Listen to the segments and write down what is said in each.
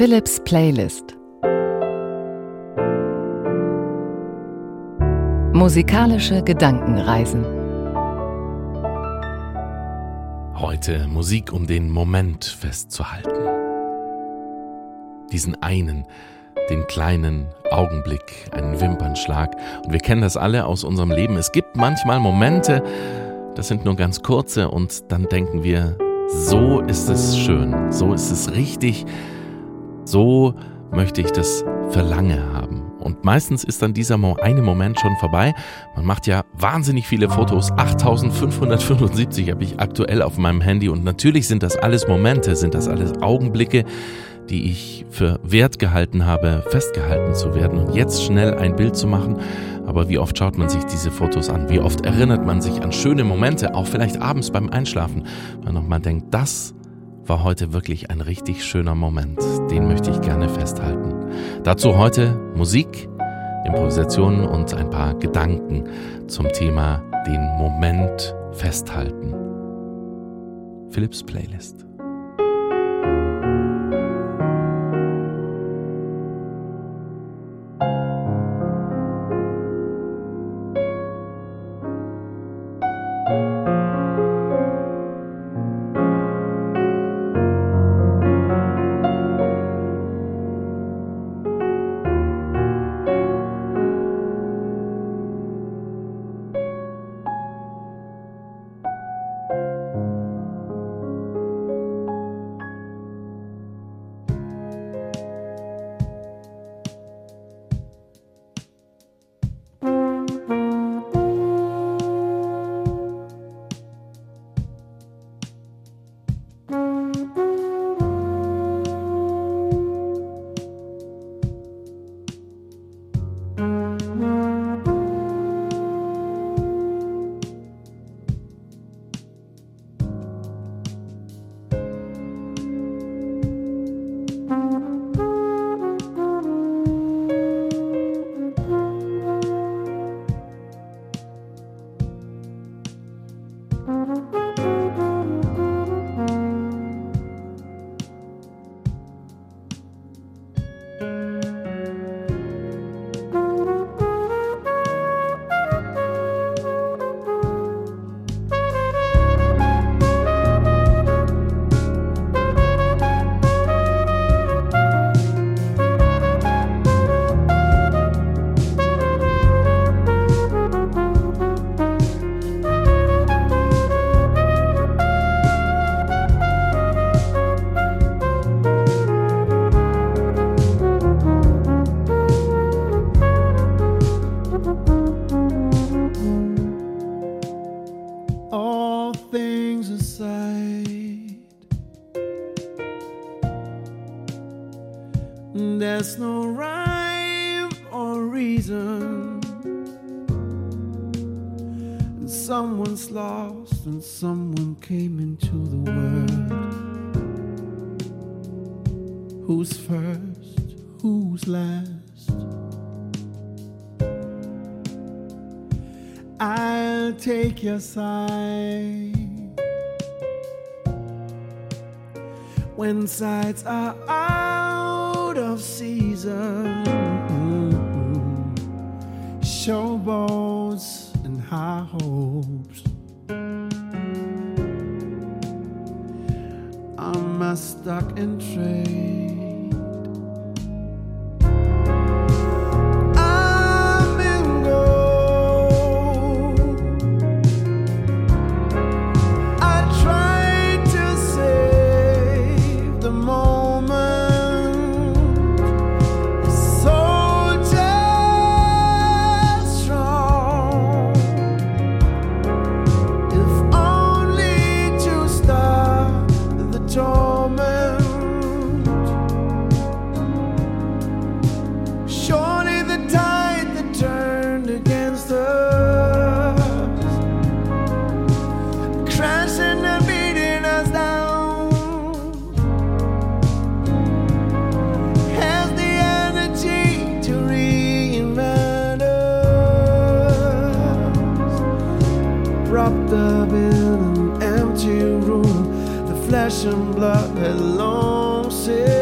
Philips Playlist Musikalische Gedankenreisen Heute Musik, um den Moment festzuhalten. Diesen einen, den kleinen Augenblick, einen Wimpernschlag. Und wir kennen das alle aus unserem Leben. Es gibt manchmal Momente, das sind nur ganz kurze und dann denken wir, so ist es schön, so ist es richtig, so möchte ich das für lange haben. Und meistens ist dann dieser eine Moment schon vorbei. Man macht ja wahnsinnig viele Fotos. 8575 habe ich aktuell auf meinem Handy. Und natürlich sind das alles Momente, sind das alles Augenblicke, die ich für wert gehalten habe, festgehalten zu werden und jetzt schnell ein Bild zu machen. Aber wie oft schaut man sich diese Fotos an? Wie oft erinnert man sich an schöne Momente, auch vielleicht abends beim Einschlafen, weil man denkt, das war heute wirklich ein richtig schöner Moment. Den möchte ich gerne festhalten. Dazu heute Musik, Improvisationen und ein paar Gedanken zum Thema den Moment festhalten. Philips Playlist. someone came into the world. Who's first? Who's last? I'll take your side when sides are out of season. Showboats and high hopes. Stuck in flesh and blood had long since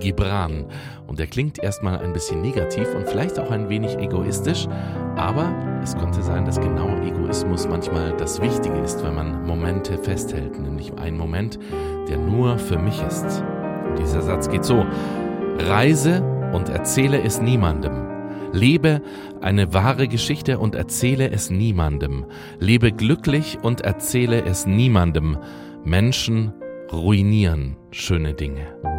Gibran und der klingt erstmal ein bisschen negativ und vielleicht auch ein wenig egoistisch, aber es könnte sein, dass genau Egoismus manchmal das Wichtige ist, wenn man Momente festhält, nämlich einen Moment, der nur für mich ist. Und dieser Satz geht so: Reise und erzähle es niemandem. Lebe eine wahre Geschichte und erzähle es niemandem. Lebe glücklich und erzähle es niemandem. Menschen ruinieren schöne Dinge.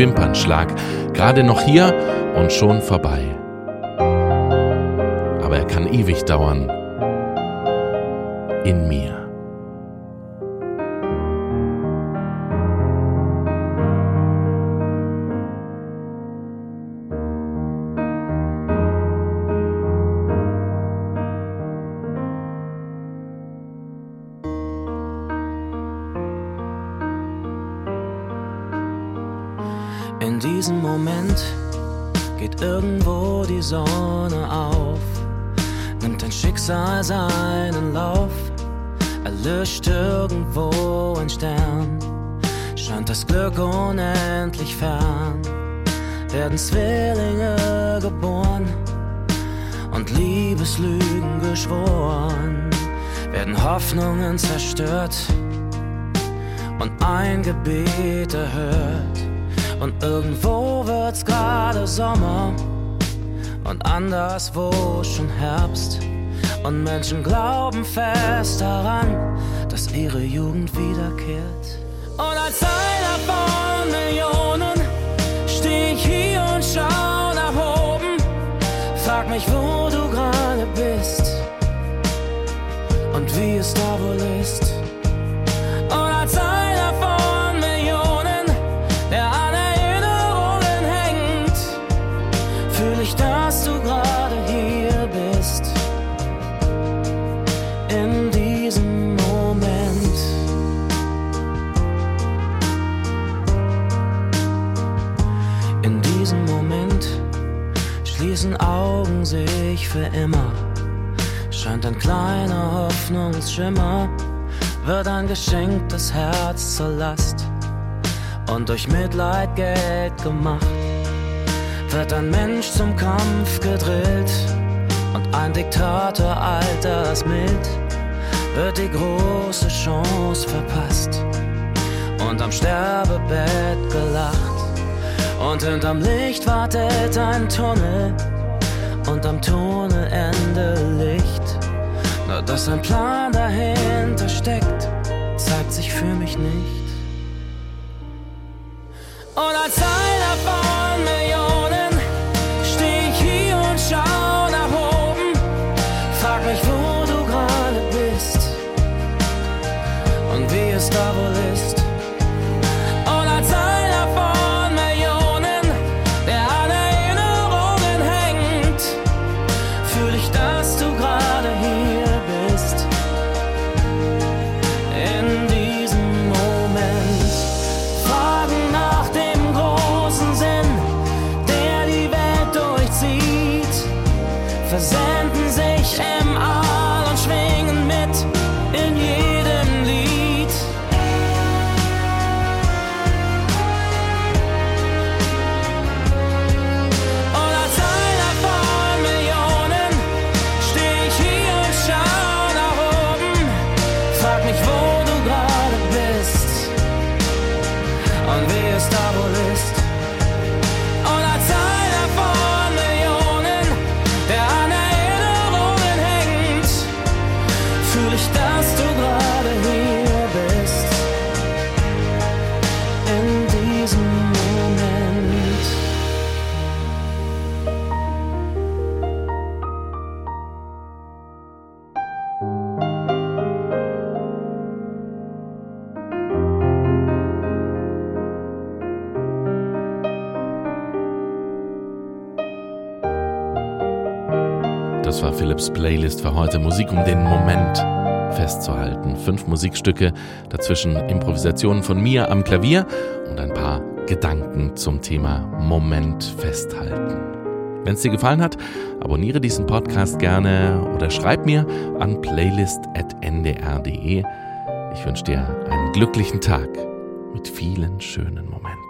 Wimpernschlag. Gerade noch hier und schon vorbei. Aber er kann ewig dauern. In mir. Dein Schicksal seinen Lauf, erlischt irgendwo ein Stern, scheint das Glück unendlich fern, werden Zwillinge geboren und Liebeslügen geschworen, werden Hoffnungen zerstört und ein Gebet erhört. Und irgendwo wird's gerade Sommer und anderswo schon Herbst. Und Menschen glauben fest daran, dass ihre Jugend wiederkehrt. Und als einer von Millionen steh ich hier und schau nach oben. Frag mich, wo du gerade bist und wie es da wohl ist. Für immer. Scheint ein kleiner Hoffnungsschimmer, wird ein geschenktes Herz zur Last und durch Mitleid Geld gemacht. Wird ein Mensch zum Kampf gedrillt und ein Diktator altersmild, wird die große Chance verpasst und am Sterbebett gelacht. Und hinterm Licht wartet ein Tunnel und am Tunnelende Licht. Nur dass ein Plan dahinter steckt, zeigt sich für mich nicht. Und als einer fühl ich, dass du gerade Philips Playlist für heute. Musik, um den Moment festzuhalten. Fünf Musikstücke, dazwischen Improvisationen von mir am Klavier und ein paar Gedanken zum Thema Moment festhalten. Wenn es dir gefallen hat, abonniere diesen Podcast gerne oder schreib mir an playlist.ndr.de. Ich wünsche dir einen glücklichen Tag mit vielen schönen Momenten.